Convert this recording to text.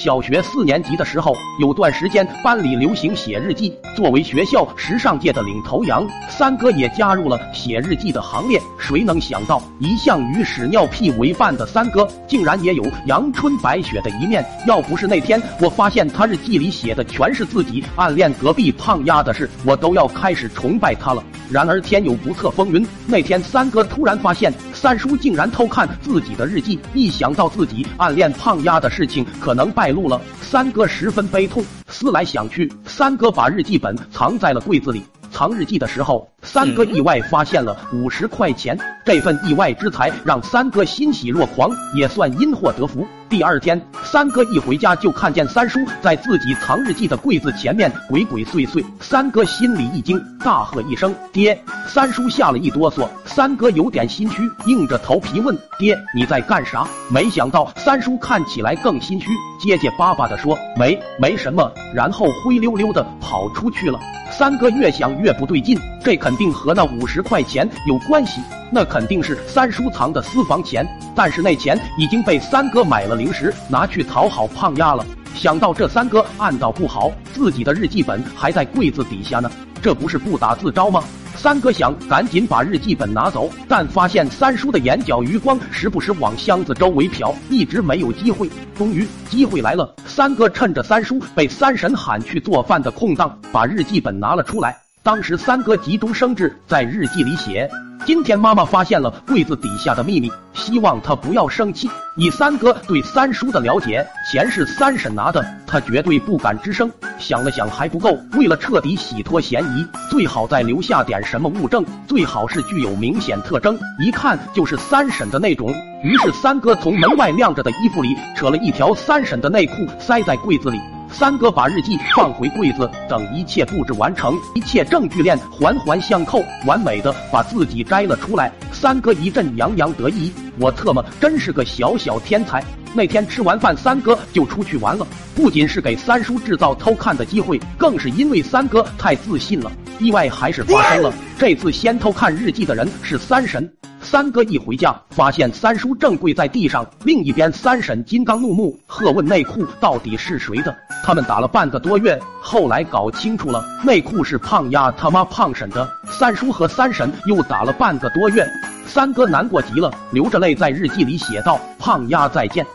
小学四年级的时候，有段时间班里流行写日记。作为学校时尚界的领头羊，三哥也加入了写日记的行列。谁能想到，一向与屎尿屁为伴的三哥，竟然也有阳春白雪的一面？要不是那天我发现他日记里写的全是自己暗恋隔壁胖丫的事，我都要开始崇拜他了。然而天有不测风云，那天三哥突然发现三叔竟然偷看自己的日记，一想到自己暗恋胖丫的事情可能败露了，三哥十分悲痛。思来想去，三哥把日记本藏在了柜子里。藏日记的时候，三哥意外发现了五十块钱。这份意外之财让三哥欣喜若狂，也算因祸得福。第二天，三哥一回家就看见三叔在自己藏日记的柜子前面鬼鬼祟祟。三哥心里一惊，大喝一声：“爹！”三叔吓了一哆嗦，三哥有点心虚，硬着头皮问：“爹，你在干啥？”没想到三叔看起来更心虚，结结巴巴的说：“没，没什么。”然后灰溜溜的跑出去了。三哥越想越不对劲，这肯定和那五十块钱有关系，那肯定是三叔藏的私房钱。但是那钱已经被三哥买了零食拿去讨好胖丫了。想到这，三哥暗道不好，自己的日记本还在柜子底下呢，这不是不打自招吗？三哥想赶紧把日记本拿走，但发现三叔的眼角余光时不时往箱子周围瞟，一直没有机会。终于机会来了，三哥趁着三叔被三婶喊去做饭的空档，把日记本拿了出来。当时三哥急中生智，在日记里写。今天妈妈发现了柜子底下的秘密，希望他不要生气。以三哥对三叔的了解，钱是三婶拿的，他绝对不敢吱声。想了想还不够，为了彻底洗脱嫌疑，最好再留下点什么物证，最好是具有明显特征，一看就是三婶的那种。于是三哥从门外晾着的衣服里扯了一条三婶的内裤，塞在柜子里。三哥把日记放回柜子，等一切布置完成，一切证据链环环相扣，完美的把自己摘了出来。三哥一阵洋洋得意，我特么真是个小小天才。那天吃完饭，三哥就出去玩了，不仅是给三叔制造偷看的机会，更是因为三哥太自信了。意外还是发生了，这次先偷看日记的人是三神。三哥一回家，发现三叔正跪在地上，另一边三婶金刚怒目，喝问内裤到底是谁的。他们打了半个多月，后来搞清楚了，内裤是胖丫他妈胖婶的。三叔和三婶又打了半个多月，三哥难过极了，流着泪在日记里写道：“胖丫再见。”